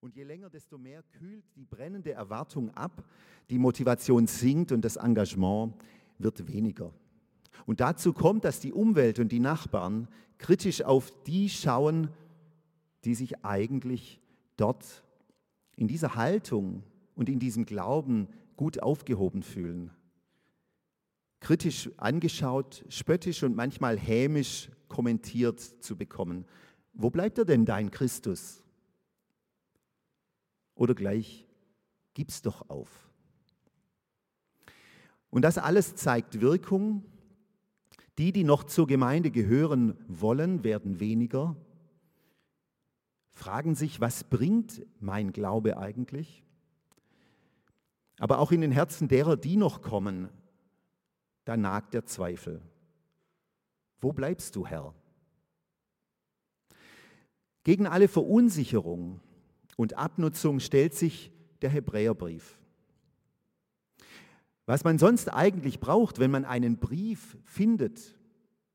Und je länger, desto mehr kühlt die brennende Erwartung ab, die Motivation sinkt und das Engagement wird weniger. Und dazu kommt, dass die Umwelt und die Nachbarn kritisch auf die schauen, die sich eigentlich dort in dieser Haltung und in diesem Glauben gut aufgehoben fühlen. Kritisch angeschaut, spöttisch und manchmal hämisch kommentiert zu bekommen. Wo bleibt er denn, dein Christus? Oder gleich, gib's doch auf. Und das alles zeigt Wirkung. Die, die noch zur Gemeinde gehören wollen, werden weniger, fragen sich, was bringt mein Glaube eigentlich? Aber auch in den Herzen derer, die noch kommen, da nagt der Zweifel. Wo bleibst du, Herr? Gegen alle Verunsicherung und Abnutzung stellt sich der Hebräerbrief. Was man sonst eigentlich braucht, wenn man einen Brief findet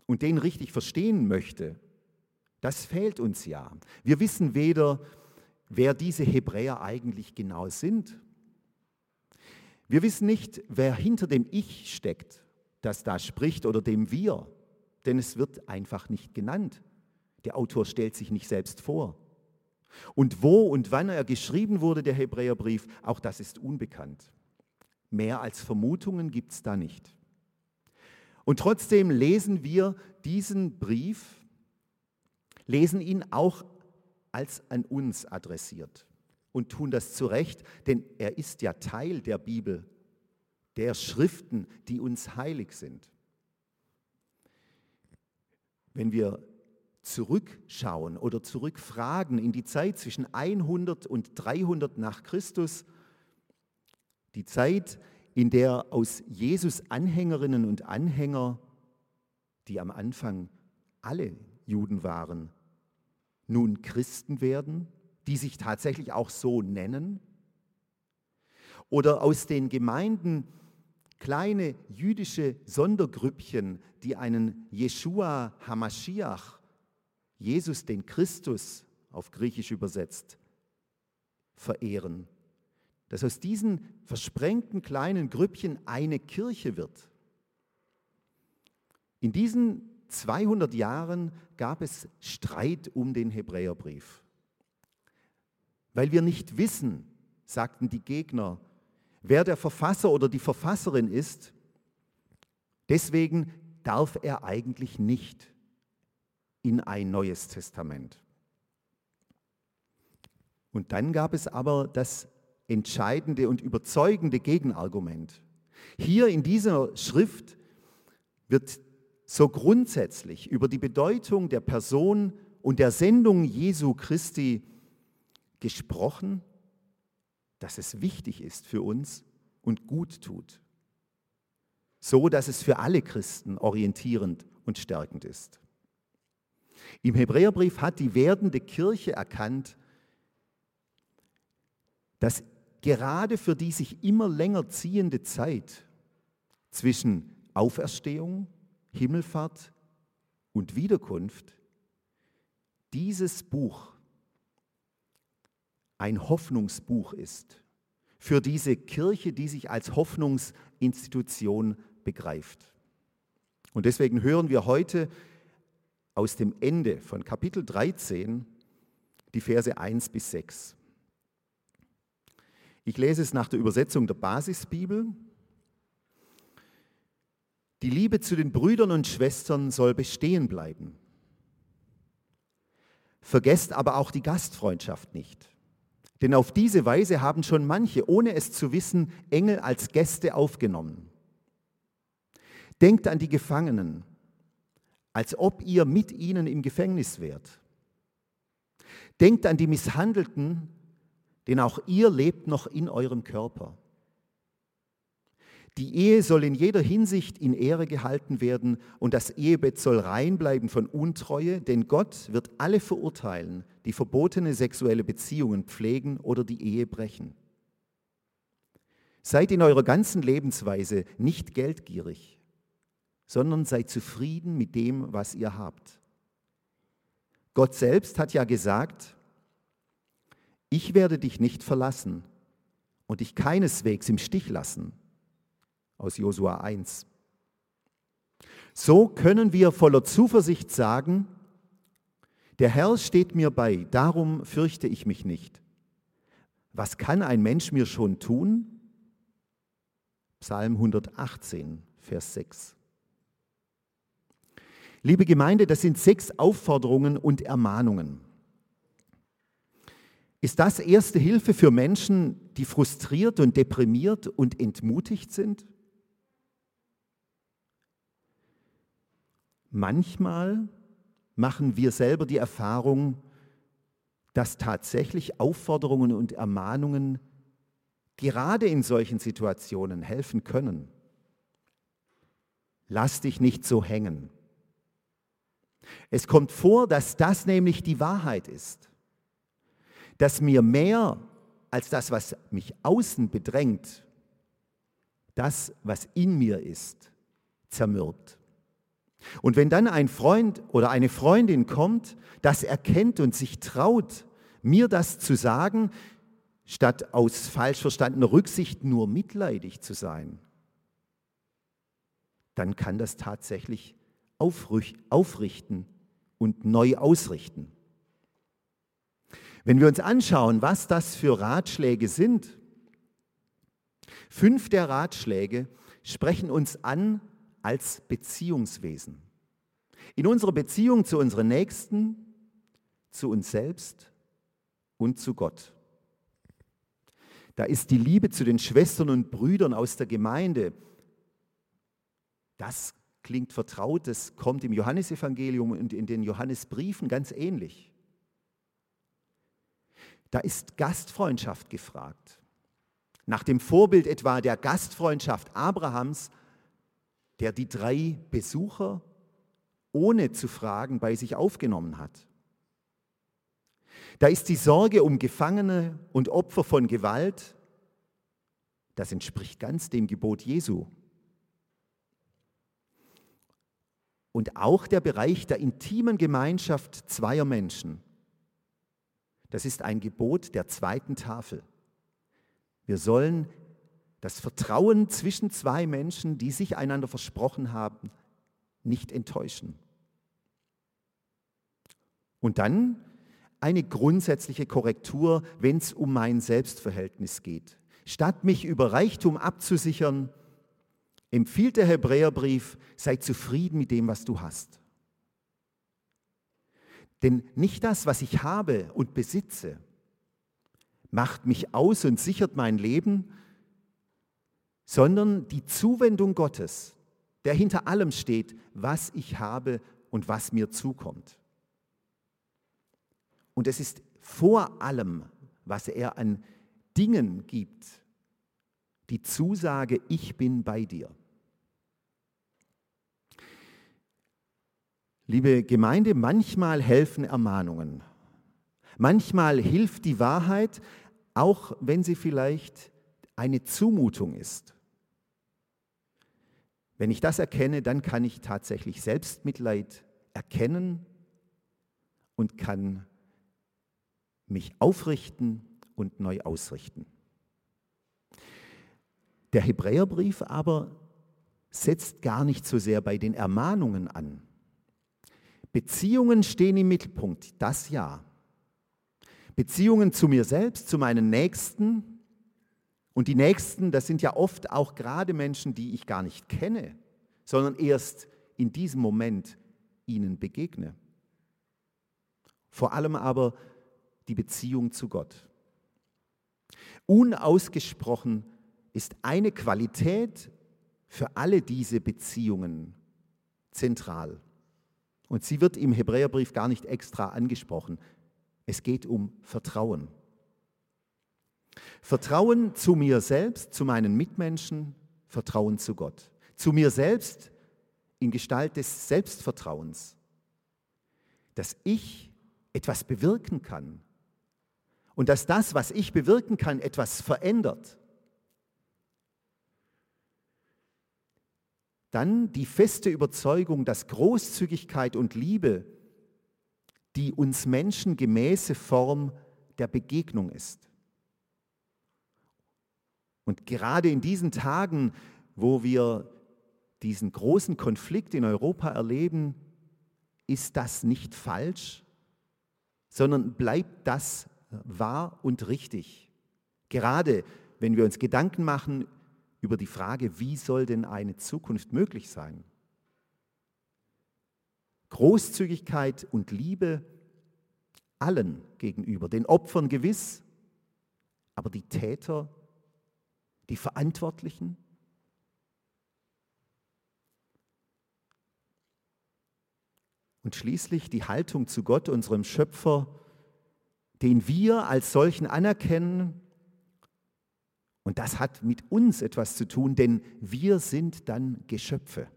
und den richtig verstehen möchte, das fehlt uns ja. Wir wissen weder, wer diese Hebräer eigentlich genau sind. Wir wissen nicht, wer hinter dem Ich steckt, das da spricht, oder dem Wir, denn es wird einfach nicht genannt. Der Autor stellt sich nicht selbst vor. Und wo und wann er geschrieben wurde, der Hebräerbrief, auch das ist unbekannt. Mehr als Vermutungen gibt es da nicht. Und trotzdem lesen wir diesen Brief lesen ihn auch als an uns adressiert und tun das zu Recht, denn er ist ja Teil der Bibel, der Schriften, die uns heilig sind. Wenn wir zurückschauen oder zurückfragen in die Zeit zwischen 100 und 300 nach Christus, die Zeit, in der aus Jesus Anhängerinnen und Anhänger, die am Anfang alle Juden waren, nun Christen werden, die sich tatsächlich auch so nennen? Oder aus den Gemeinden kleine jüdische Sondergrüppchen, die einen Jeshua Hamashiach, Jesus den Christus auf Griechisch übersetzt, verehren. Dass aus diesen versprengten kleinen Grüppchen eine Kirche wird. In diesen 200 Jahren gab es Streit um den Hebräerbrief. Weil wir nicht wissen, sagten die Gegner, wer der Verfasser oder die Verfasserin ist, deswegen darf er eigentlich nicht in ein neues Testament. Und dann gab es aber das entscheidende und überzeugende Gegenargument. Hier in dieser Schrift wird so grundsätzlich über die Bedeutung der Person und der Sendung Jesu Christi gesprochen, dass es wichtig ist für uns und gut tut. So dass es für alle Christen orientierend und stärkend ist. Im Hebräerbrief hat die werdende Kirche erkannt, dass gerade für die sich immer länger ziehende Zeit zwischen Auferstehung Himmelfahrt und Wiederkunft, dieses Buch ein Hoffnungsbuch ist für diese Kirche, die sich als Hoffnungsinstitution begreift. Und deswegen hören wir heute aus dem Ende von Kapitel 13 die Verse 1 bis 6. Ich lese es nach der Übersetzung der Basisbibel die Liebe zu den Brüdern und Schwestern soll bestehen bleiben. Vergesst aber auch die Gastfreundschaft nicht. Denn auf diese Weise haben schon manche, ohne es zu wissen, Engel als Gäste aufgenommen. Denkt an die Gefangenen, als ob ihr mit ihnen im Gefängnis wärt. Denkt an die Misshandelten, denn auch ihr lebt noch in eurem Körper. Die Ehe soll in jeder Hinsicht in Ehre gehalten werden und das Ehebett soll rein bleiben von Untreue, denn Gott wird alle verurteilen, die verbotene sexuelle Beziehungen pflegen oder die Ehe brechen. Seid in eurer ganzen Lebensweise nicht geldgierig, sondern seid zufrieden mit dem, was ihr habt. Gott selbst hat ja gesagt, ich werde dich nicht verlassen und dich keineswegs im Stich lassen. Aus Josua 1. So können wir voller Zuversicht sagen, der Herr steht mir bei, darum fürchte ich mich nicht. Was kann ein Mensch mir schon tun? Psalm 118, Vers 6. Liebe Gemeinde, das sind sechs Aufforderungen und Ermahnungen. Ist das erste Hilfe für Menschen, die frustriert und deprimiert und entmutigt sind? Manchmal machen wir selber die Erfahrung, dass tatsächlich Aufforderungen und Ermahnungen gerade in solchen Situationen helfen können. Lass dich nicht so hängen. Es kommt vor, dass das nämlich die Wahrheit ist, dass mir mehr als das, was mich außen bedrängt, das, was in mir ist, zermürbt. Und wenn dann ein Freund oder eine Freundin kommt, das erkennt und sich traut, mir das zu sagen, statt aus falsch verstandener Rücksicht nur mitleidig zu sein, dann kann das tatsächlich aufrichten und neu ausrichten. Wenn wir uns anschauen, was das für Ratschläge sind, fünf der Ratschläge sprechen uns an als Beziehungswesen. In unserer Beziehung zu unseren Nächsten, zu uns selbst und zu Gott. Da ist die Liebe zu den Schwestern und Brüdern aus der Gemeinde. Das klingt vertraut, das kommt im Johannesevangelium und in den Johannesbriefen ganz ähnlich. Da ist Gastfreundschaft gefragt. Nach dem Vorbild etwa der Gastfreundschaft Abrahams der die drei Besucher ohne zu fragen bei sich aufgenommen hat. Da ist die Sorge um Gefangene und Opfer von Gewalt, das entspricht ganz dem Gebot Jesu. Und auch der Bereich der intimen Gemeinschaft zweier Menschen. Das ist ein Gebot der zweiten Tafel. Wir sollen das Vertrauen zwischen zwei Menschen, die sich einander versprochen haben, nicht enttäuschen. Und dann eine grundsätzliche Korrektur, wenn es um mein Selbstverhältnis geht. Statt mich über Reichtum abzusichern, empfiehlt der Hebräerbrief, sei zufrieden mit dem, was du hast. Denn nicht das, was ich habe und besitze, macht mich aus und sichert mein Leben, sondern die Zuwendung Gottes, der hinter allem steht, was ich habe und was mir zukommt. Und es ist vor allem, was er an Dingen gibt, die Zusage, ich bin bei dir. Liebe Gemeinde, manchmal helfen Ermahnungen. Manchmal hilft die Wahrheit, auch wenn sie vielleicht eine Zumutung ist. Wenn ich das erkenne, dann kann ich tatsächlich Selbstmitleid erkennen und kann mich aufrichten und neu ausrichten. Der Hebräerbrief aber setzt gar nicht so sehr bei den Ermahnungen an. Beziehungen stehen im Mittelpunkt, das ja. Beziehungen zu mir selbst, zu meinen Nächsten, und die Nächsten, das sind ja oft auch gerade Menschen, die ich gar nicht kenne, sondern erst in diesem Moment ihnen begegne. Vor allem aber die Beziehung zu Gott. Unausgesprochen ist eine Qualität für alle diese Beziehungen zentral. Und sie wird im Hebräerbrief gar nicht extra angesprochen. Es geht um Vertrauen. Vertrauen zu mir selbst, zu meinen Mitmenschen, Vertrauen zu Gott. Zu mir selbst in Gestalt des Selbstvertrauens, dass ich etwas bewirken kann und dass das, was ich bewirken kann, etwas verändert. Dann die feste Überzeugung, dass Großzügigkeit und Liebe die uns Menschen gemäße Form der Begegnung ist. Und gerade in diesen Tagen, wo wir diesen großen Konflikt in Europa erleben, ist das nicht falsch, sondern bleibt das wahr und richtig. Gerade wenn wir uns Gedanken machen über die Frage, wie soll denn eine Zukunft möglich sein? Großzügigkeit und Liebe allen gegenüber, den Opfern gewiss, aber die Täter, die Verantwortlichen, und schließlich die Haltung zu Gott, unserem Schöpfer, den wir als solchen anerkennen. Und das hat mit uns etwas zu tun, denn wir sind dann Geschöpfe.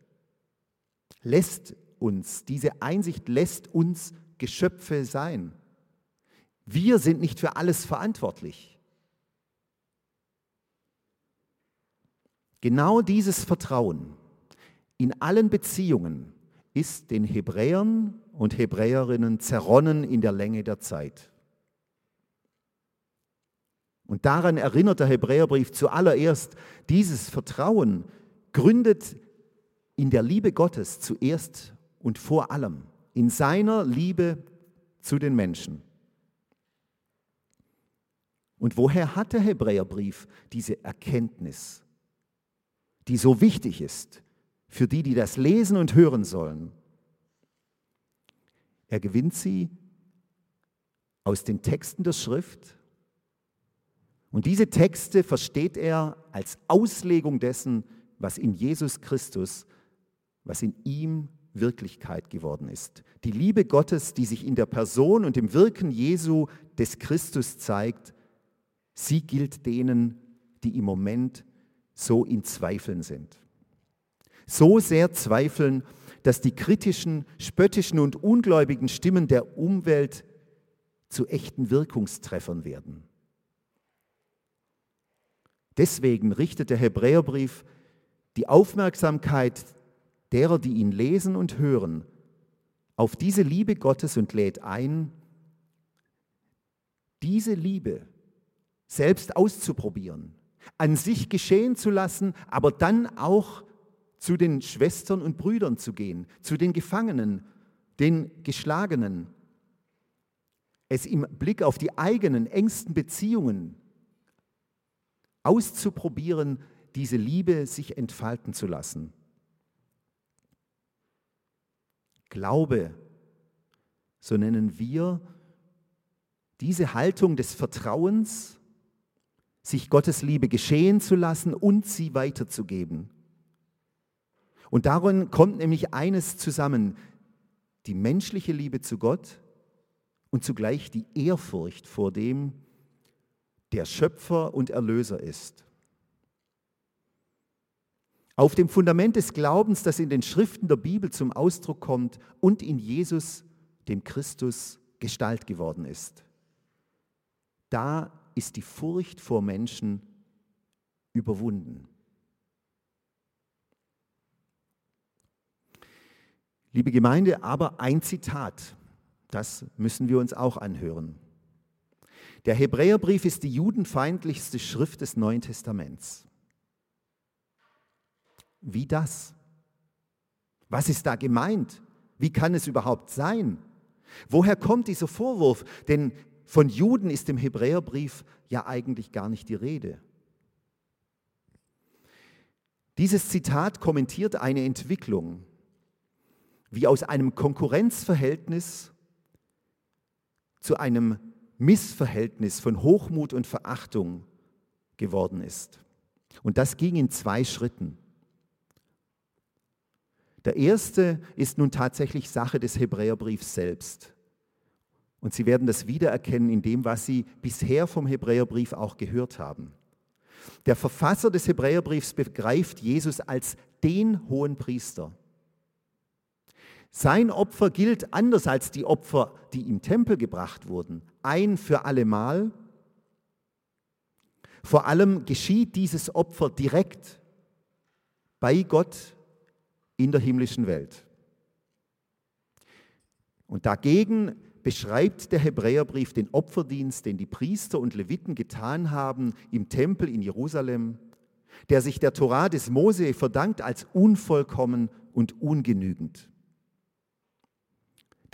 Lässt uns, diese Einsicht lässt uns Geschöpfe sein. Wir sind nicht für alles verantwortlich. Genau dieses Vertrauen in allen Beziehungen ist den Hebräern und Hebräerinnen zerronnen in der Länge der Zeit. Und daran erinnert der Hebräerbrief zuallererst, dieses Vertrauen gründet in der Liebe Gottes zuerst und vor allem, in seiner Liebe zu den Menschen. Und woher hat der Hebräerbrief diese Erkenntnis, die so wichtig ist für die, die das lesen und hören sollen? Er gewinnt sie aus den Texten der Schrift. Und diese Texte versteht er als Auslegung dessen, was in Jesus Christus, was in ihm Wirklichkeit geworden ist. Die Liebe Gottes, die sich in der Person und im Wirken Jesu des Christus zeigt, sie gilt denen, die im Moment so in Zweifeln sind. So sehr zweifeln, dass die kritischen, spöttischen und ungläubigen Stimmen der Umwelt zu echten Wirkungstreffern werden. Deswegen richtet der Hebräerbrief die Aufmerksamkeit derer, die ihn lesen und hören, auf diese Liebe Gottes und lädt ein, diese Liebe selbst auszuprobieren, an sich geschehen zu lassen, aber dann auch zu den Schwestern und Brüdern zu gehen, zu den Gefangenen, den Geschlagenen, es im Blick auf die eigenen engsten Beziehungen auszuprobieren, diese Liebe sich entfalten zu lassen. Glaube, so nennen wir diese Haltung des Vertrauens, sich Gottes Liebe geschehen zu lassen und sie weiterzugeben. Und darin kommt nämlich eines zusammen, die menschliche Liebe zu Gott und zugleich die Ehrfurcht vor dem, der Schöpfer und Erlöser ist. Auf dem Fundament des Glaubens, das in den Schriften der Bibel zum Ausdruck kommt und in Jesus, dem Christus, Gestalt geworden ist. Da ist die Furcht vor Menschen überwunden. Liebe Gemeinde, aber ein Zitat, das müssen wir uns auch anhören. Der Hebräerbrief ist die judenfeindlichste Schrift des Neuen Testaments. Wie das? Was ist da gemeint? Wie kann es überhaupt sein? Woher kommt dieser Vorwurf? Denn von Juden ist im Hebräerbrief ja eigentlich gar nicht die Rede. Dieses Zitat kommentiert eine Entwicklung, wie aus einem Konkurrenzverhältnis zu einem Missverhältnis von Hochmut und Verachtung geworden ist. Und das ging in zwei Schritten. Der erste ist nun tatsächlich Sache des Hebräerbriefs selbst. Und Sie werden das wiedererkennen in dem, was Sie bisher vom Hebräerbrief auch gehört haben. Der Verfasser des Hebräerbriefs begreift Jesus als den hohen Priester sein Opfer gilt anders als die Opfer, die im Tempel gebracht wurden, ein für allemal. Vor allem geschieht dieses Opfer direkt bei Gott in der himmlischen Welt. Und dagegen beschreibt der Hebräerbrief den Opferdienst, den die Priester und Leviten getan haben im Tempel in Jerusalem, der sich der Torah des Mose verdankt als unvollkommen und ungenügend.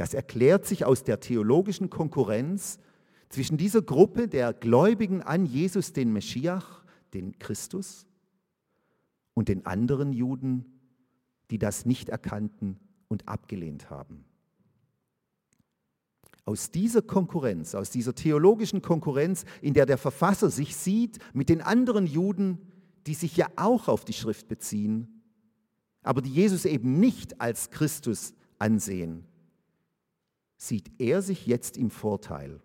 Das erklärt sich aus der theologischen Konkurrenz zwischen dieser Gruppe der Gläubigen an Jesus, den Meschiach, den Christus, und den anderen Juden, die das nicht erkannten und abgelehnt haben. Aus dieser Konkurrenz, aus dieser theologischen Konkurrenz, in der der Verfasser sich sieht mit den anderen Juden, die sich ja auch auf die Schrift beziehen, aber die Jesus eben nicht als Christus ansehen, sieht er sich jetzt im Vorteil.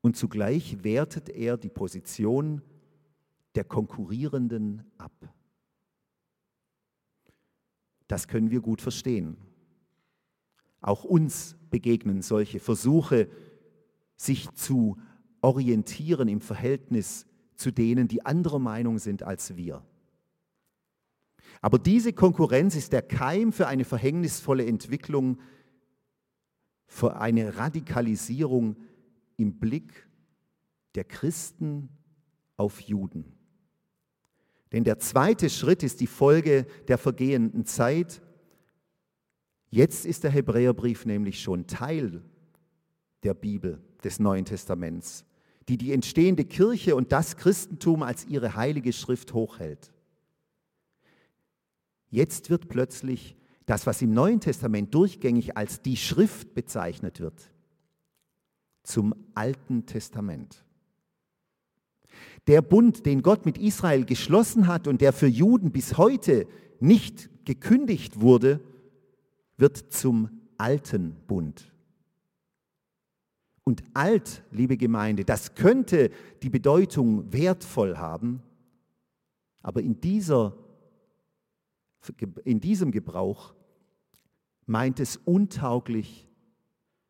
Und zugleich wertet er die Position der Konkurrierenden ab. Das können wir gut verstehen. Auch uns begegnen solche Versuche, sich zu orientieren im Verhältnis zu denen, die anderer Meinung sind als wir. Aber diese Konkurrenz ist der Keim für eine verhängnisvolle Entwicklung, für eine Radikalisierung im Blick der Christen auf Juden. Denn der zweite Schritt ist die Folge der vergehenden Zeit. Jetzt ist der Hebräerbrief nämlich schon Teil der Bibel des Neuen Testaments, die die entstehende Kirche und das Christentum als ihre heilige Schrift hochhält. Jetzt wird plötzlich das, was im Neuen Testament durchgängig als die Schrift bezeichnet wird, zum Alten Testament. Der Bund, den Gott mit Israel geschlossen hat und der für Juden bis heute nicht gekündigt wurde, wird zum alten Bund. Und alt, liebe Gemeinde, das könnte die Bedeutung wertvoll haben, aber in, dieser, in diesem Gebrauch meint es untauglich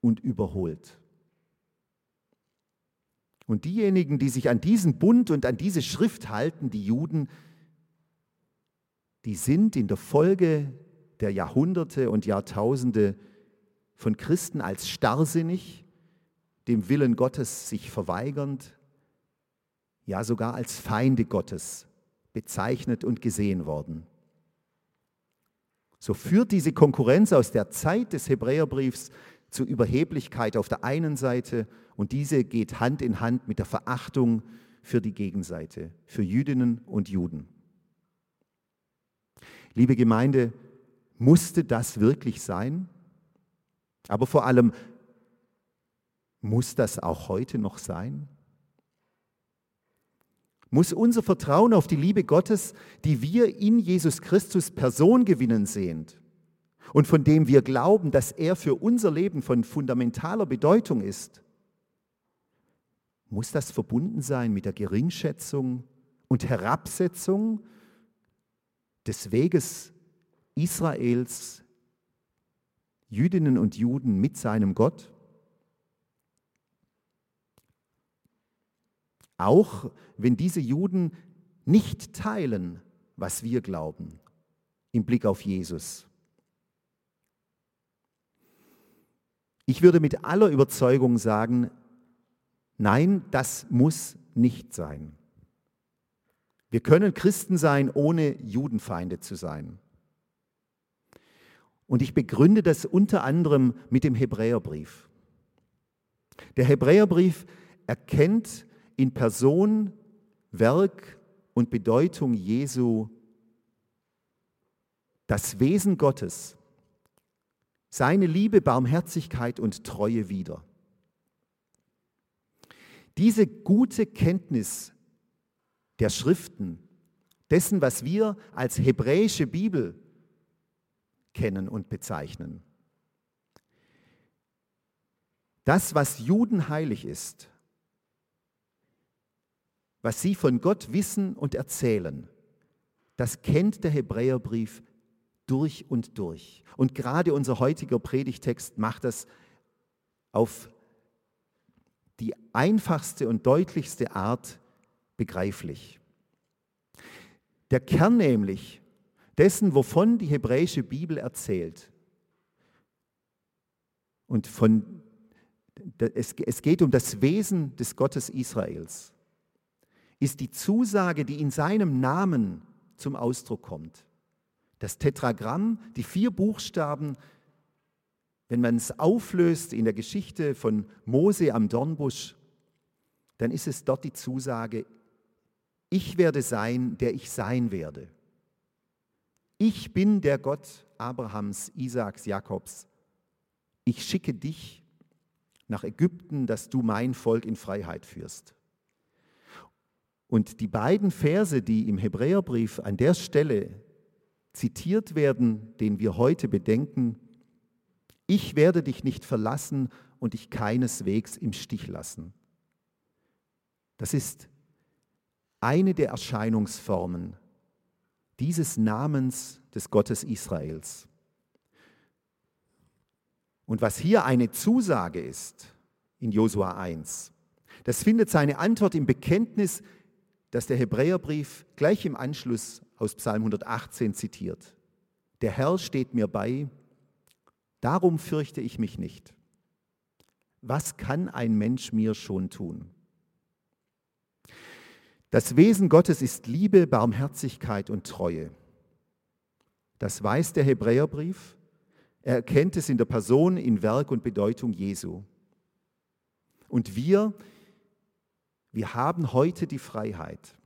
und überholt. Und diejenigen, die sich an diesen Bund und an diese Schrift halten, die Juden, die sind in der Folge der Jahrhunderte und Jahrtausende von Christen als starrsinnig, dem Willen Gottes sich verweigernd, ja sogar als Feinde Gottes bezeichnet und gesehen worden. So führt diese Konkurrenz aus der Zeit des Hebräerbriefs zu Überheblichkeit auf der einen Seite und diese geht Hand in Hand mit der Verachtung für die Gegenseite, für Jüdinnen und Juden. Liebe Gemeinde, musste das wirklich sein? Aber vor allem, muss das auch heute noch sein? Muss unser Vertrauen auf die Liebe Gottes, die wir in Jesus Christus Person gewinnen sehen, und von dem wir glauben, dass er für unser Leben von fundamentaler Bedeutung ist, muss das verbunden sein mit der Geringschätzung und Herabsetzung des Weges Israels, Jüdinnen und Juden mit seinem Gott? Auch wenn diese Juden nicht teilen, was wir glauben im Blick auf Jesus. Ich würde mit aller Überzeugung sagen, nein, das muss nicht sein. Wir können Christen sein, ohne Judenfeinde zu sein. Und ich begründe das unter anderem mit dem Hebräerbrief. Der Hebräerbrief erkennt in Person, Werk und Bedeutung Jesu das Wesen Gottes seine Liebe, Barmherzigkeit und Treue wieder. Diese gute Kenntnis der Schriften, dessen, was wir als hebräische Bibel kennen und bezeichnen, das, was Juden heilig ist, was sie von Gott wissen und erzählen, das kennt der Hebräerbrief durch und durch. Und gerade unser heutiger Predigtext macht das auf die einfachste und deutlichste Art begreiflich. Der Kern nämlich dessen, wovon die hebräische Bibel erzählt und von, es, es geht um das Wesen des Gottes Israels, ist die Zusage, die in seinem Namen zum Ausdruck kommt. Das Tetragramm, die vier Buchstaben, wenn man es auflöst in der Geschichte von Mose am Dornbusch, dann ist es dort die Zusage, ich werde sein, der ich sein werde. Ich bin der Gott Abrahams, Isaaks, Jakobs. Ich schicke dich nach Ägypten, dass du mein Volk in Freiheit führst. Und die beiden Verse, die im Hebräerbrief an der Stelle zitiert werden, den wir heute bedenken, ich werde dich nicht verlassen und dich keineswegs im Stich lassen. Das ist eine der Erscheinungsformen dieses Namens des Gottes Israels. Und was hier eine Zusage ist in Josua 1, das findet seine Antwort im Bekenntnis, das der Hebräerbrief gleich im Anschluss aus Psalm 118 zitiert. Der Herr steht mir bei, darum fürchte ich mich nicht. Was kann ein Mensch mir schon tun? Das Wesen Gottes ist Liebe, Barmherzigkeit und Treue. Das weiß der Hebräerbrief. Er erkennt es in der Person, in Werk und Bedeutung Jesu. Und wir, wir haben heute die Freiheit,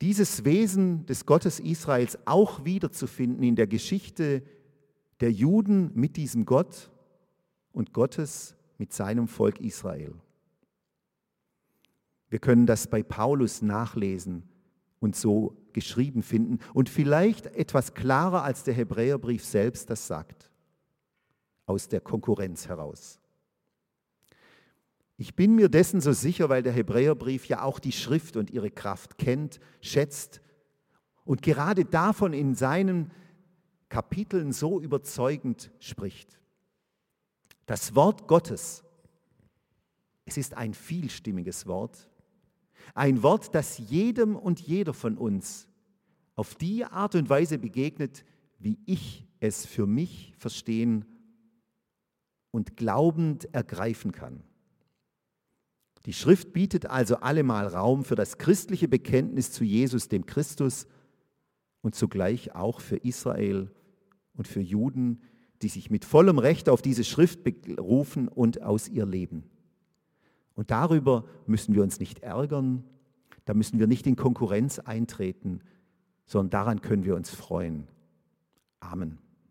dieses Wesen des Gottes Israels auch wiederzufinden in der Geschichte der Juden mit diesem Gott und Gottes mit seinem Volk Israel. Wir können das bei Paulus nachlesen und so geschrieben finden und vielleicht etwas klarer als der Hebräerbrief selbst das sagt, aus der Konkurrenz heraus. Ich bin mir dessen so sicher, weil der Hebräerbrief ja auch die Schrift und ihre Kraft kennt, schätzt und gerade davon in seinen Kapiteln so überzeugend spricht. Das Wort Gottes, es ist ein vielstimmiges Wort, ein Wort, das jedem und jeder von uns auf die Art und Weise begegnet, wie ich es für mich verstehen und glaubend ergreifen kann. Die Schrift bietet also allemal Raum für das christliche Bekenntnis zu Jesus, dem Christus, und zugleich auch für Israel und für Juden, die sich mit vollem Recht auf diese Schrift berufen und aus ihr leben. Und darüber müssen wir uns nicht ärgern, da müssen wir nicht in Konkurrenz eintreten, sondern daran können wir uns freuen. Amen.